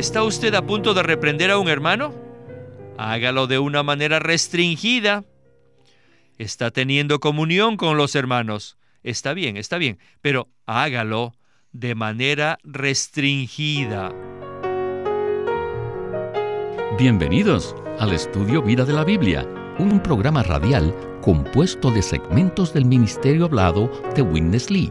¿Está usted a punto de reprender a un hermano? Hágalo de una manera restringida. ¿Está teniendo comunión con los hermanos? Está bien, está bien, pero hágalo de manera restringida. Bienvenidos al estudio Vida de la Biblia, un programa radial compuesto de segmentos del ministerio hablado de Witness Lee,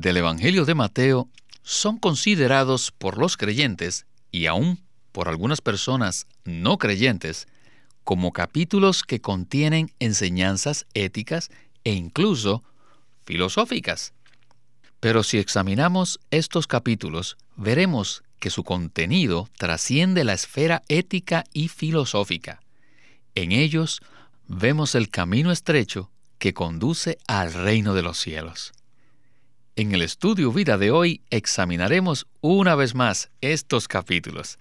del Evangelio de Mateo son considerados por los creyentes y aún por algunas personas no creyentes como capítulos que contienen enseñanzas éticas e incluso filosóficas. Pero si examinamos estos capítulos, veremos que su contenido trasciende la esfera ética y filosófica. En ellos vemos el camino estrecho que conduce al reino de los cielos. En el estudio vida de hoy examinaremos una vez más estos capítulos.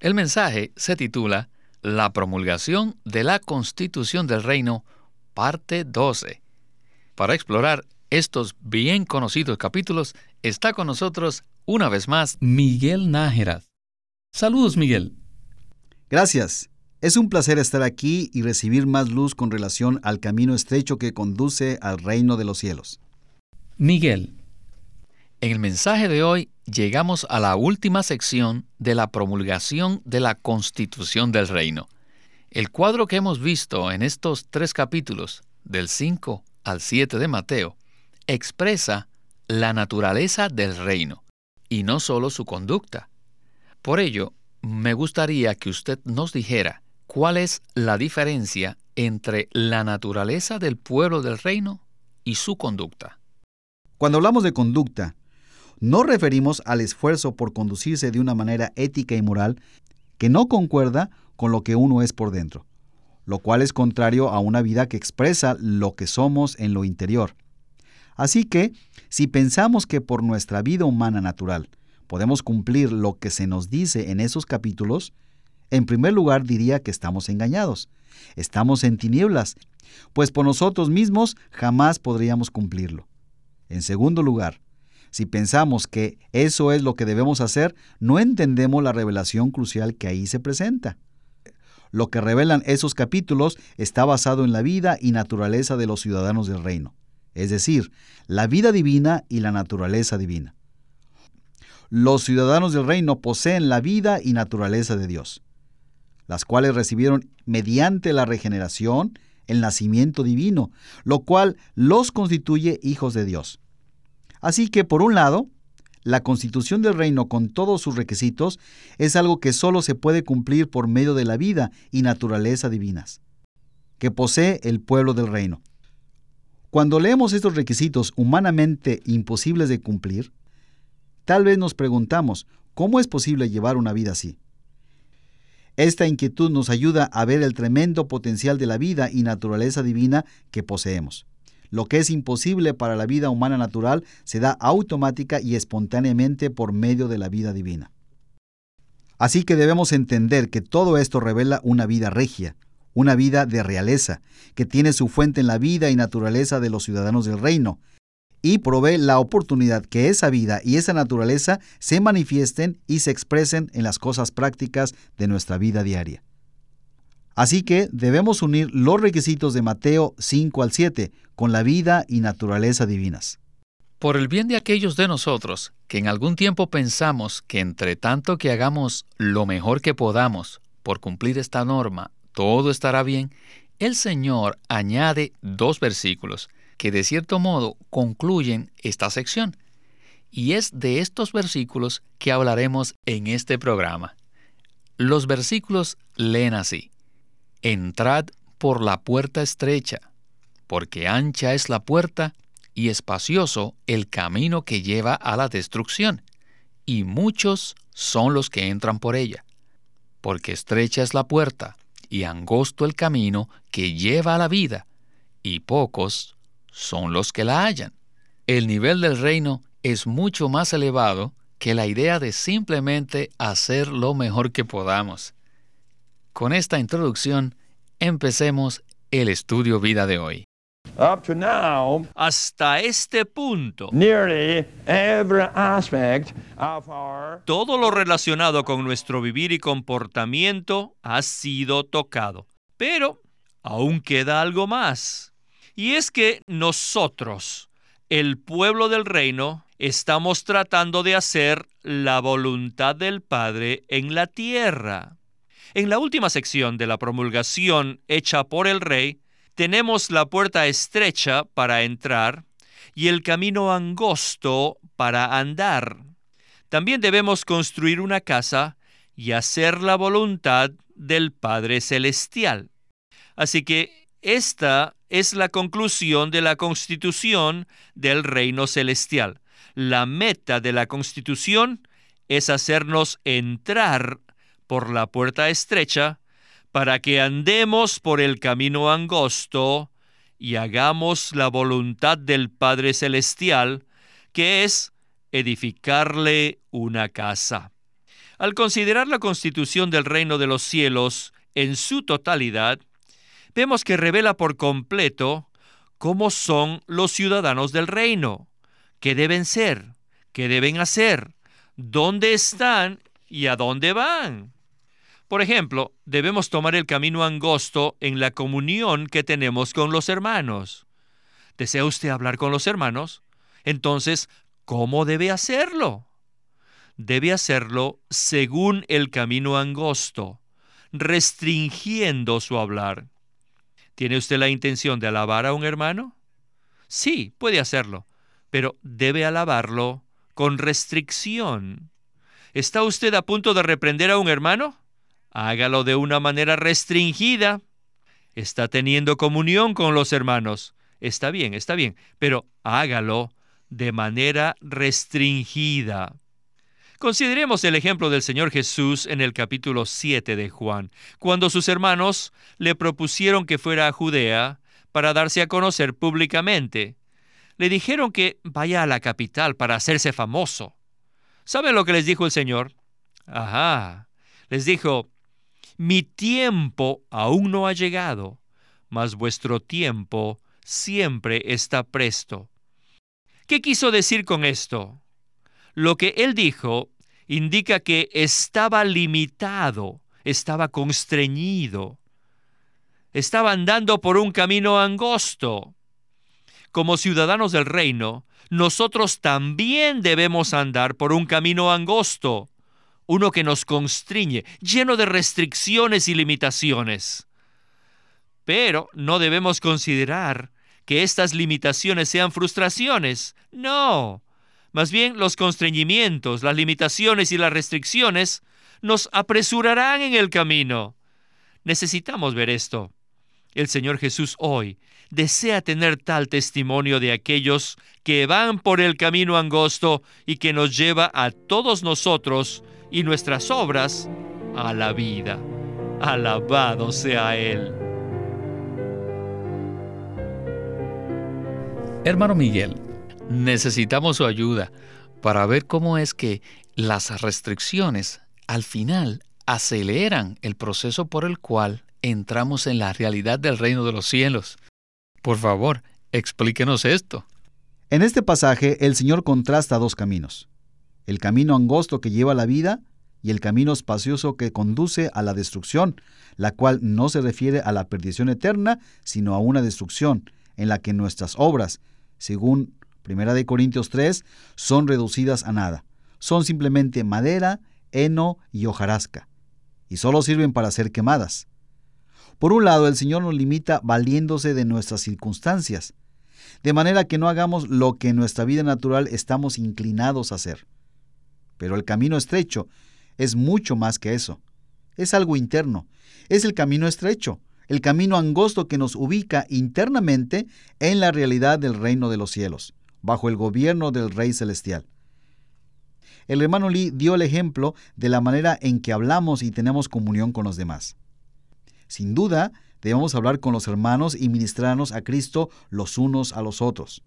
El mensaje se titula La promulgación de la Constitución del Reino, parte 12. Para explorar estos bien conocidos capítulos, está con nosotros una vez más Miguel Nájera. Saludos, Miguel. Gracias. Es un placer estar aquí y recibir más luz con relación al camino estrecho que conduce al reino de los cielos. Miguel. En el mensaje de hoy llegamos a la última sección de la promulgación de la Constitución del Reino. El cuadro que hemos visto en estos tres capítulos, del 5 al 7 de Mateo, expresa la naturaleza del reino y no solo su conducta. Por ello, me gustaría que usted nos dijera cuál es la diferencia entre la naturaleza del pueblo del reino y su conducta. Cuando hablamos de conducta, no referimos al esfuerzo por conducirse de una manera ética y moral que no concuerda con lo que uno es por dentro lo cual es contrario a una vida que expresa lo que somos en lo interior. Así que, si pensamos que por nuestra vida humana natural podemos cumplir lo que se nos dice en esos capítulos, en primer lugar diría que estamos engañados, estamos en tinieblas, pues por nosotros mismos jamás podríamos cumplirlo. En segundo lugar, si pensamos que eso es lo que debemos hacer, no entendemos la revelación crucial que ahí se presenta. Lo que revelan esos capítulos está basado en la vida y naturaleza de los ciudadanos del reino, es decir, la vida divina y la naturaleza divina. Los ciudadanos del reino poseen la vida y naturaleza de Dios, las cuales recibieron mediante la regeneración, el nacimiento divino, lo cual los constituye hijos de Dios. Así que, por un lado, la constitución del reino con todos sus requisitos es algo que solo se puede cumplir por medio de la vida y naturaleza divinas, que posee el pueblo del reino. Cuando leemos estos requisitos humanamente imposibles de cumplir, tal vez nos preguntamos, ¿cómo es posible llevar una vida así? Esta inquietud nos ayuda a ver el tremendo potencial de la vida y naturaleza divina que poseemos. Lo que es imposible para la vida humana natural se da automática y espontáneamente por medio de la vida divina. Así que debemos entender que todo esto revela una vida regia, una vida de realeza, que tiene su fuente en la vida y naturaleza de los ciudadanos del reino, y provee la oportunidad que esa vida y esa naturaleza se manifiesten y se expresen en las cosas prácticas de nuestra vida diaria. Así que debemos unir los requisitos de Mateo 5 al 7 con la vida y naturaleza divinas. Por el bien de aquellos de nosotros que en algún tiempo pensamos que entre tanto que hagamos lo mejor que podamos por cumplir esta norma, todo estará bien, el Señor añade dos versículos que de cierto modo concluyen esta sección. Y es de estos versículos que hablaremos en este programa. Los versículos leen así. Entrad por la puerta estrecha, porque ancha es la puerta y espacioso el camino que lleva a la destrucción, y muchos son los que entran por ella. porque estrecha es la puerta y angosto el camino que lleva a la vida, y pocos son los que la hallan. El nivel del reino es mucho más elevado que la idea de simplemente hacer lo mejor que podamos. Con esta introducción, empecemos el estudio vida de hoy. Up to now, Hasta este punto, nearly every aspect of our todo lo relacionado con nuestro vivir y comportamiento ha sido tocado. Pero aún queda algo más. Y es que nosotros, el pueblo del reino, estamos tratando de hacer la voluntad del Padre en la tierra. En la última sección de la promulgación hecha por el rey, tenemos la puerta estrecha para entrar y el camino angosto para andar. También debemos construir una casa y hacer la voluntad del Padre Celestial. Así que esta es la conclusión de la constitución del reino celestial. La meta de la constitución es hacernos entrar por la puerta estrecha para que andemos por el camino angosto y hagamos la voluntad del Padre Celestial, que es edificarle una casa. Al considerar la constitución del reino de los cielos en su totalidad, vemos que revela por completo cómo son los ciudadanos del reino, qué deben ser, qué deben hacer, dónde están y a dónde van. Por ejemplo, debemos tomar el camino angosto en la comunión que tenemos con los hermanos. ¿Desea usted hablar con los hermanos? Entonces, ¿cómo debe hacerlo? Debe hacerlo según el camino angosto, restringiendo su hablar. ¿Tiene usted la intención de alabar a un hermano? Sí, puede hacerlo, pero debe alabarlo con restricción. ¿Está usted a punto de reprender a un hermano? Hágalo de una manera restringida. Está teniendo comunión con los hermanos. Está bien, está bien, pero hágalo de manera restringida. Consideremos el ejemplo del Señor Jesús en el capítulo 7 de Juan, cuando sus hermanos le propusieron que fuera a Judea para darse a conocer públicamente. Le dijeron que vaya a la capital para hacerse famoso. ¿Saben lo que les dijo el Señor? Ajá. Les dijo, mi tiempo aún no ha llegado, mas vuestro tiempo siempre está presto. ¿Qué quiso decir con esto? Lo que él dijo indica que estaba limitado, estaba constreñido, estaba andando por un camino angosto. Como ciudadanos del reino, nosotros también debemos andar por un camino angosto, uno que nos constriñe, lleno de restricciones y limitaciones. Pero no debemos considerar que estas limitaciones sean frustraciones. No. Más bien los constreñimientos, las limitaciones y las restricciones nos apresurarán en el camino. Necesitamos ver esto. El Señor Jesús hoy desea tener tal testimonio de aquellos que van por el camino angosto y que nos lleva a todos nosotros y nuestras obras a la vida. Alabado sea Él. Hermano Miguel, necesitamos su ayuda para ver cómo es que las restricciones al final aceleran el proceso por el cual entramos en la realidad del reino de los cielos. Por favor, explíquenos esto. En este pasaje el Señor contrasta dos caminos. El camino angosto que lleva a la vida y el camino espacioso que conduce a la destrucción, la cual no se refiere a la perdición eterna, sino a una destrucción en la que nuestras obras, según 1 Corintios 3, son reducidas a nada. Son simplemente madera, heno y hojarasca, y solo sirven para ser quemadas. Por un lado, el Señor nos limita valiéndose de nuestras circunstancias, de manera que no hagamos lo que en nuestra vida natural estamos inclinados a hacer. Pero el camino estrecho es mucho más que eso. Es algo interno. Es el camino estrecho, el camino angosto que nos ubica internamente en la realidad del reino de los cielos, bajo el gobierno del Rey Celestial. El hermano Lee dio el ejemplo de la manera en que hablamos y tenemos comunión con los demás. Sin duda, debemos hablar con los hermanos y ministrarnos a Cristo los unos a los otros.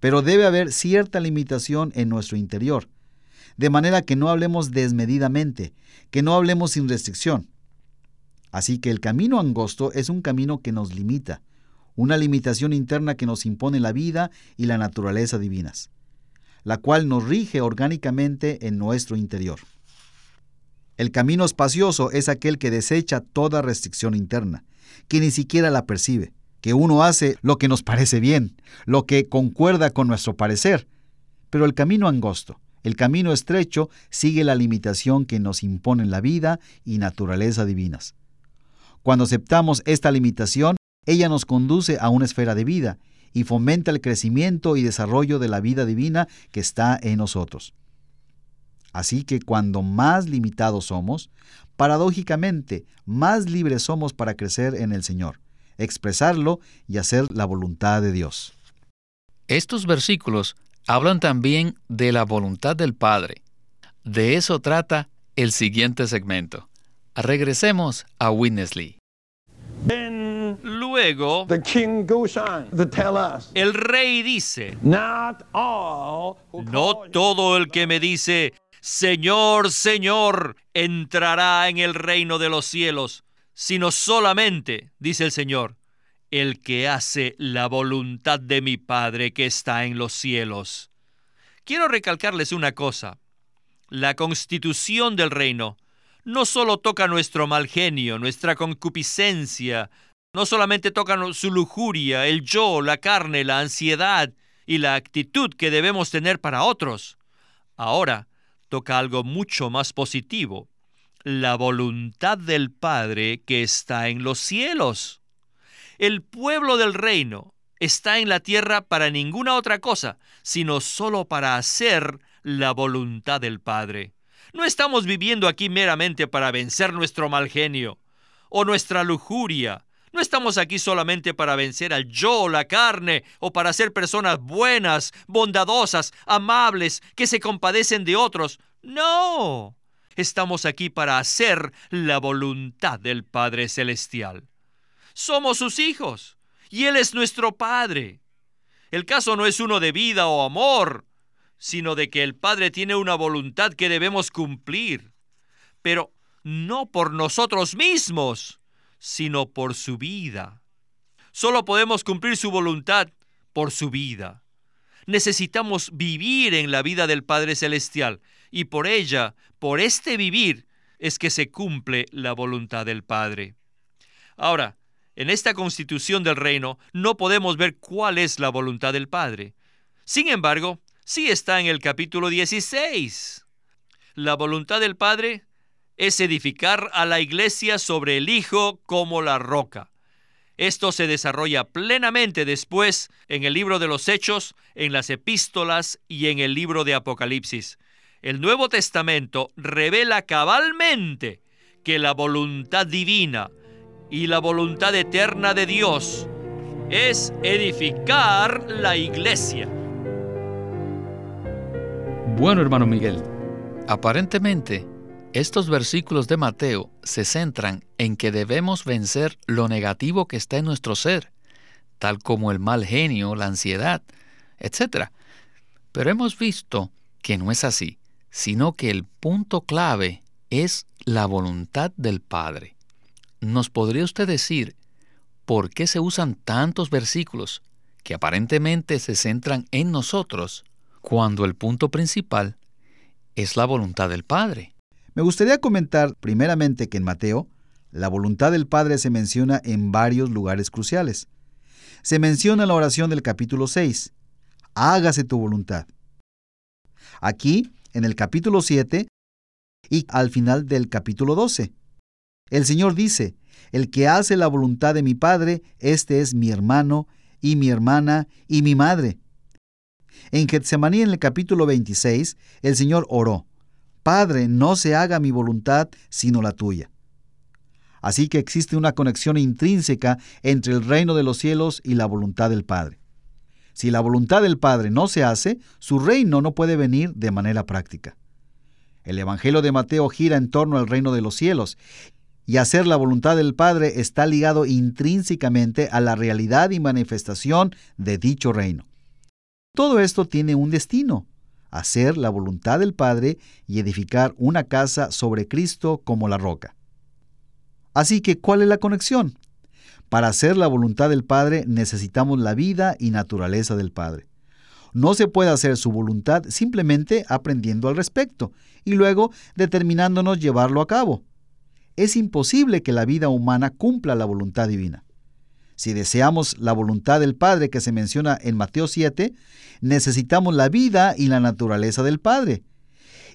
Pero debe haber cierta limitación en nuestro interior, de manera que no hablemos desmedidamente, que no hablemos sin restricción. Así que el camino angosto es un camino que nos limita, una limitación interna que nos impone la vida y la naturaleza divinas, la cual nos rige orgánicamente en nuestro interior. El camino espacioso es aquel que desecha toda restricción interna, que ni siquiera la percibe, que uno hace lo que nos parece bien, lo que concuerda con nuestro parecer. Pero el camino angosto, el camino estrecho, sigue la limitación que nos imponen la vida y naturaleza divinas. Cuando aceptamos esta limitación, ella nos conduce a una esfera de vida y fomenta el crecimiento y desarrollo de la vida divina que está en nosotros. Así que cuando más limitados somos, paradójicamente, más libres somos para crecer en el Señor, expresarlo y hacer la voluntad de Dios. Estos versículos hablan también de la voluntad del Padre. De eso trata el siguiente segmento. Regresemos a Winnesley. Then Luego, the king goes on to tell us, el rey dice, not all who no todo el que me dice, Señor, Señor, entrará en el reino de los cielos, sino solamente, dice el Señor, el que hace la voluntad de mi Padre que está en los cielos. Quiero recalcarles una cosa. La constitución del reino no solo toca nuestro mal genio, nuestra concupiscencia, no solamente toca su lujuria, el yo, la carne, la ansiedad y la actitud que debemos tener para otros. Ahora toca algo mucho más positivo, la voluntad del Padre que está en los cielos. El pueblo del reino está en la tierra para ninguna otra cosa, sino solo para hacer la voluntad del Padre. No estamos viviendo aquí meramente para vencer nuestro mal genio o nuestra lujuria. No estamos aquí solamente para vencer al yo, la carne, o para ser personas buenas, bondadosas, amables, que se compadecen de otros. No. Estamos aquí para hacer la voluntad del Padre Celestial. Somos sus hijos y Él es nuestro Padre. El caso no es uno de vida o amor, sino de que el Padre tiene una voluntad que debemos cumplir, pero no por nosotros mismos, sino por su vida. Solo podemos cumplir su voluntad por su vida. Necesitamos vivir en la vida del Padre Celestial y por ella, por este vivir, es que se cumple la voluntad del Padre. Ahora, en esta constitución del reino no podemos ver cuál es la voluntad del Padre. Sin embargo, sí está en el capítulo 16. La voluntad del Padre es edificar a la iglesia sobre el Hijo como la roca. Esto se desarrolla plenamente después en el libro de los Hechos, en las epístolas y en el libro de Apocalipsis. El Nuevo Testamento revela cabalmente que la voluntad divina y la voluntad eterna de Dios es edificar la iglesia. Bueno, hermano Miguel, aparentemente estos versículos de Mateo se centran en que debemos vencer lo negativo que está en nuestro ser, tal como el mal genio, la ansiedad, etc. Pero hemos visto que no es así, sino que el punto clave es la voluntad del Padre. ¿Nos podría usted decir por qué se usan tantos versículos que aparentemente se centran en nosotros cuando el punto principal es la voluntad del Padre? Me gustaría comentar primeramente que en Mateo, la voluntad del Padre se menciona en varios lugares cruciales. Se menciona la oración del capítulo 6, hágase tu voluntad. Aquí, en el capítulo 7 y al final del capítulo 12. El Señor dice, el que hace la voluntad de mi Padre, este es mi hermano y mi hermana y mi madre. En Getsemaní, en el capítulo 26, el Señor oró, Padre, no se haga mi voluntad sino la tuya. Así que existe una conexión intrínseca entre el reino de los cielos y la voluntad del Padre. Si la voluntad del Padre no se hace, su reino no puede venir de manera práctica. El Evangelio de Mateo gira en torno al reino de los cielos, y hacer la voluntad del Padre está ligado intrínsecamente a la realidad y manifestación de dicho reino. Todo esto tiene un destino, hacer la voluntad del Padre y edificar una casa sobre Cristo como la roca. Así que, ¿cuál es la conexión? Para hacer la voluntad del Padre necesitamos la vida y naturaleza del Padre. No se puede hacer su voluntad simplemente aprendiendo al respecto y luego determinándonos llevarlo a cabo. Es imposible que la vida humana cumpla la voluntad divina. Si deseamos la voluntad del Padre que se menciona en Mateo 7, necesitamos la vida y la naturaleza del Padre,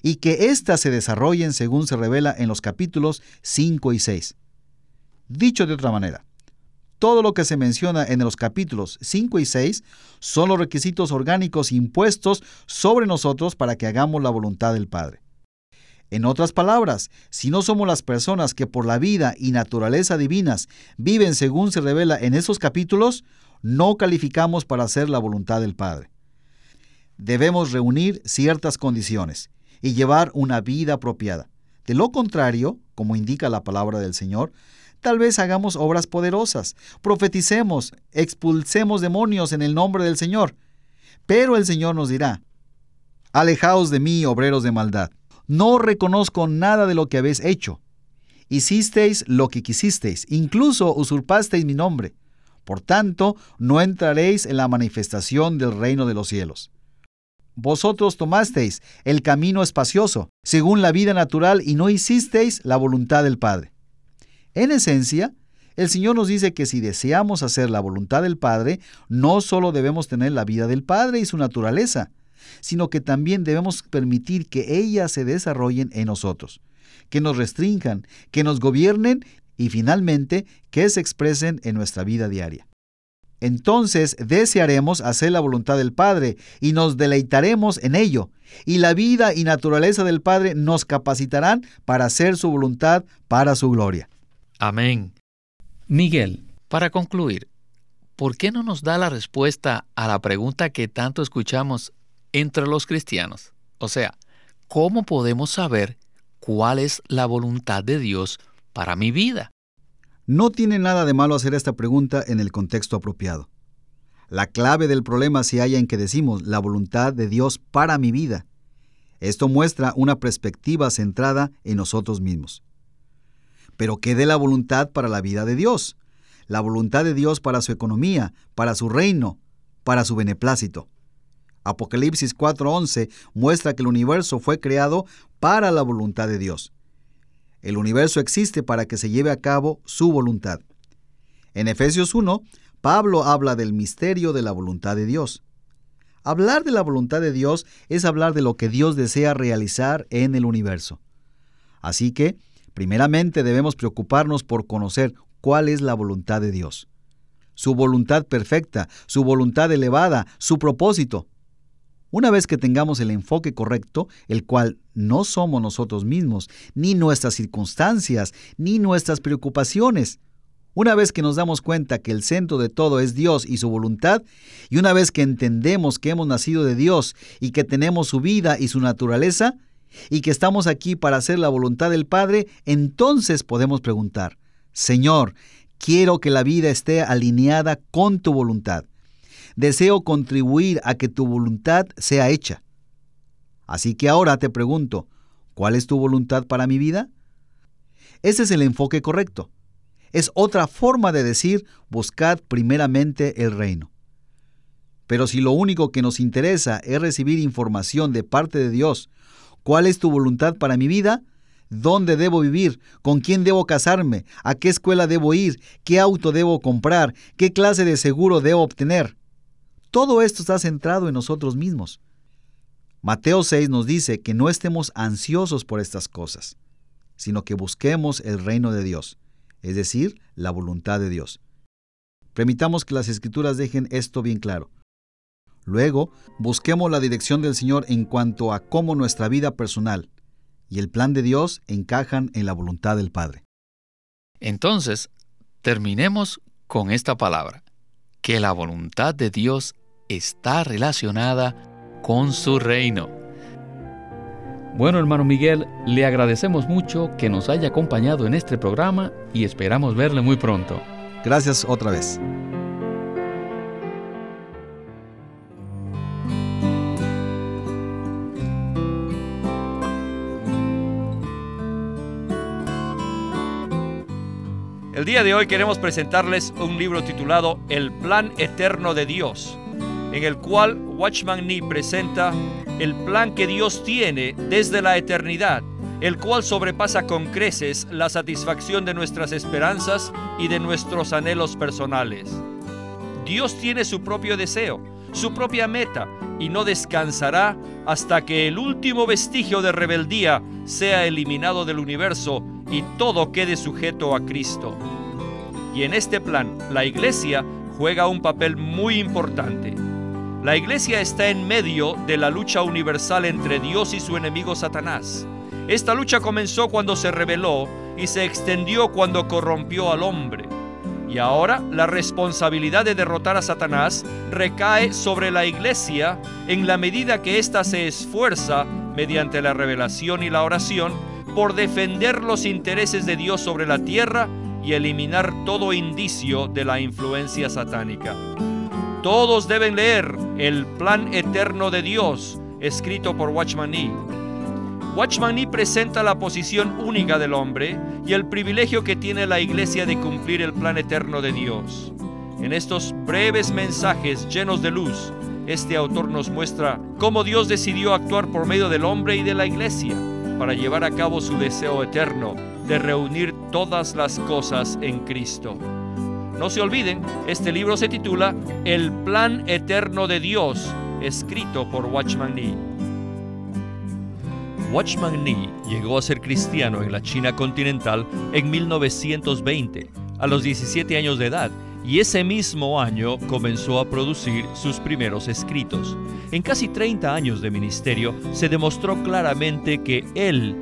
y que éstas se desarrollen según se revela en los capítulos 5 y 6. Dicho de otra manera, todo lo que se menciona en los capítulos 5 y 6 son los requisitos orgánicos impuestos sobre nosotros para que hagamos la voluntad del Padre. En otras palabras, si no somos las personas que por la vida y naturaleza divinas viven según se revela en esos capítulos, no calificamos para hacer la voluntad del Padre. Debemos reunir ciertas condiciones y llevar una vida apropiada. De lo contrario, como indica la palabra del Señor, tal vez hagamos obras poderosas, profeticemos, expulsemos demonios en el nombre del Señor. Pero el Señor nos dirá, Alejaos de mí, obreros de maldad no reconozco nada de lo que habéis hecho. Hicisteis lo que quisisteis, incluso usurpasteis mi nombre. Por tanto, no entraréis en la manifestación del reino de los cielos. Vosotros tomasteis el camino espacioso, según la vida natural, y no hicisteis la voluntad del Padre. En esencia, el Señor nos dice que si deseamos hacer la voluntad del Padre, no solo debemos tener la vida del Padre y su naturaleza, sino que también debemos permitir que ellas se desarrollen en nosotros, que nos restrinjan, que nos gobiernen y finalmente que se expresen en nuestra vida diaria. Entonces desearemos hacer la voluntad del Padre y nos deleitaremos en ello, y la vida y naturaleza del Padre nos capacitarán para hacer su voluntad para su gloria. Amén. Miguel. Para concluir, ¿por qué no nos da la respuesta a la pregunta que tanto escuchamos entre los cristianos. O sea, ¿cómo podemos saber cuál es la voluntad de Dios para mi vida? No tiene nada de malo hacer esta pregunta en el contexto apropiado. La clave del problema se halla en que decimos la voluntad de Dios para mi vida. Esto muestra una perspectiva centrada en nosotros mismos. Pero ¿qué de la voluntad para la vida de Dios? La voluntad de Dios para su economía, para su reino, para su beneplácito. Apocalipsis 4:11 muestra que el universo fue creado para la voluntad de Dios. El universo existe para que se lleve a cabo su voluntad. En Efesios 1, Pablo habla del misterio de la voluntad de Dios. Hablar de la voluntad de Dios es hablar de lo que Dios desea realizar en el universo. Así que, primeramente debemos preocuparnos por conocer cuál es la voluntad de Dios. Su voluntad perfecta, su voluntad elevada, su propósito. Una vez que tengamos el enfoque correcto, el cual no somos nosotros mismos, ni nuestras circunstancias, ni nuestras preocupaciones, una vez que nos damos cuenta que el centro de todo es Dios y su voluntad, y una vez que entendemos que hemos nacido de Dios y que tenemos su vida y su naturaleza, y que estamos aquí para hacer la voluntad del Padre, entonces podemos preguntar, Señor, quiero que la vida esté alineada con tu voluntad deseo contribuir a que tu voluntad sea hecha. Así que ahora te pregunto, ¿cuál es tu voluntad para mi vida? Ese es el enfoque correcto. Es otra forma de decir, buscad primeramente el reino. Pero si lo único que nos interesa es recibir información de parte de Dios, ¿cuál es tu voluntad para mi vida? ¿Dónde debo vivir? ¿Con quién debo casarme? ¿A qué escuela debo ir? ¿Qué auto debo comprar? ¿Qué clase de seguro debo obtener? Todo esto está centrado en nosotros mismos. Mateo 6 nos dice que no estemos ansiosos por estas cosas, sino que busquemos el reino de Dios, es decir, la voluntad de Dios. Permitamos que las escrituras dejen esto bien claro. Luego, busquemos la dirección del Señor en cuanto a cómo nuestra vida personal y el plan de Dios encajan en la voluntad del Padre. Entonces, terminemos con esta palabra, que la voluntad de Dios está relacionada con su reino. Bueno, hermano Miguel, le agradecemos mucho que nos haya acompañado en este programa y esperamos verle muy pronto. Gracias otra vez. El día de hoy queremos presentarles un libro titulado El Plan Eterno de Dios, en el cual Watchman Nee presenta el plan que Dios tiene desde la eternidad, el cual sobrepasa con creces la satisfacción de nuestras esperanzas y de nuestros anhelos personales. Dios tiene su propio deseo, su propia meta, y no descansará hasta que el último vestigio de rebeldía sea eliminado del universo y todo quede sujeto a Cristo. Y en este plan, la iglesia juega un papel muy importante. La iglesia está en medio de la lucha universal entre Dios y su enemigo Satanás. Esta lucha comenzó cuando se rebeló y se extendió cuando corrompió al hombre. Y ahora la responsabilidad de derrotar a Satanás recae sobre la iglesia en la medida que ésta se esfuerza, mediante la revelación y la oración, por defender los intereses de Dios sobre la tierra y eliminar todo indicio de la influencia satánica. Todos deben leer El Plan Eterno de Dios, escrito por Watchman Nee. Watchman Nee presenta la posición única del hombre y el privilegio que tiene la iglesia de cumplir el plan eterno de Dios. En estos breves mensajes llenos de luz, este autor nos muestra cómo Dios decidió actuar por medio del hombre y de la iglesia para llevar a cabo su deseo eterno de reunir todas las cosas en Cristo. No se olviden, este libro se titula El Plan Eterno de Dios, escrito por Watchman Nee. Watchman Nee llegó a ser cristiano en la China continental en 1920, a los 17 años de edad, y ese mismo año comenzó a producir sus primeros escritos. En casi 30 años de ministerio se demostró claramente que él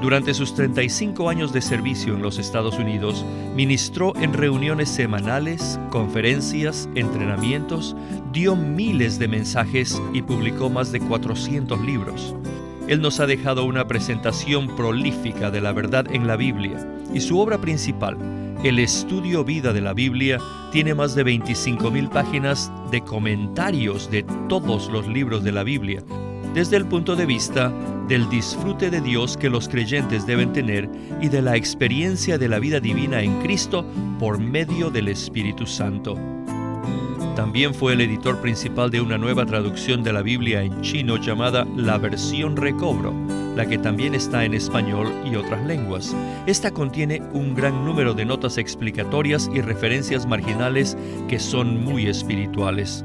Durante sus 35 años de servicio en los Estados Unidos, ministró en reuniones semanales, conferencias, entrenamientos, dio miles de mensajes y publicó más de 400 libros. Él nos ha dejado una presentación prolífica de la verdad en la Biblia y su obra principal, el estudio vida de la Biblia, tiene más de 25.000 páginas de comentarios de todos los libros de la Biblia, desde el punto de vista del disfrute de Dios que los creyentes deben tener y de la experiencia de la vida divina en Cristo por medio del Espíritu Santo. También fue el editor principal de una nueva traducción de la Biblia en chino llamada La Versión Recobro, la que también está en español y otras lenguas. Esta contiene un gran número de notas explicatorias y referencias marginales que son muy espirituales.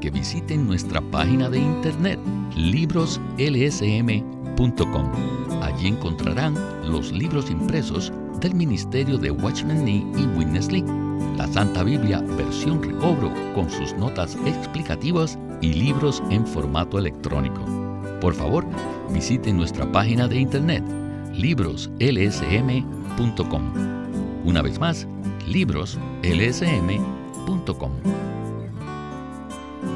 que visiten nuestra página de internet libroslsm.com. Allí encontrarán los libros impresos del Ministerio de Watchman Nee y Witness Lee, la Santa Biblia versión recobro con sus notas explicativas y libros en formato electrónico. Por favor, visiten nuestra página de internet libroslsm.com. Una vez más, libroslsm.com.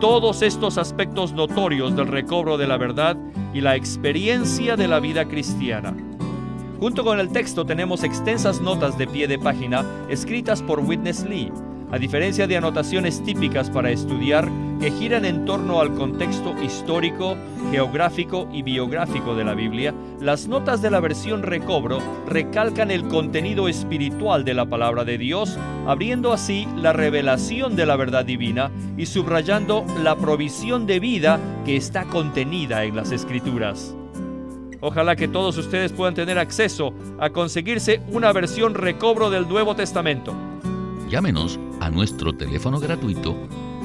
todos estos aspectos notorios del recobro de la verdad y la experiencia de la vida cristiana. Junto con el texto tenemos extensas notas de pie de página escritas por Witness Lee a diferencia de anotaciones típicas para estudiar que giran en torno al contexto histórico, geográfico y biográfico de la Biblia, las notas de la versión recobro recalcan el contenido espiritual de la palabra de Dios, abriendo así la revelación de la verdad divina y subrayando la provisión de vida que está contenida en las escrituras. Ojalá que todos ustedes puedan tener acceso a conseguirse una versión recobro del Nuevo Testamento. Llámenos a nuestro teléfono gratuito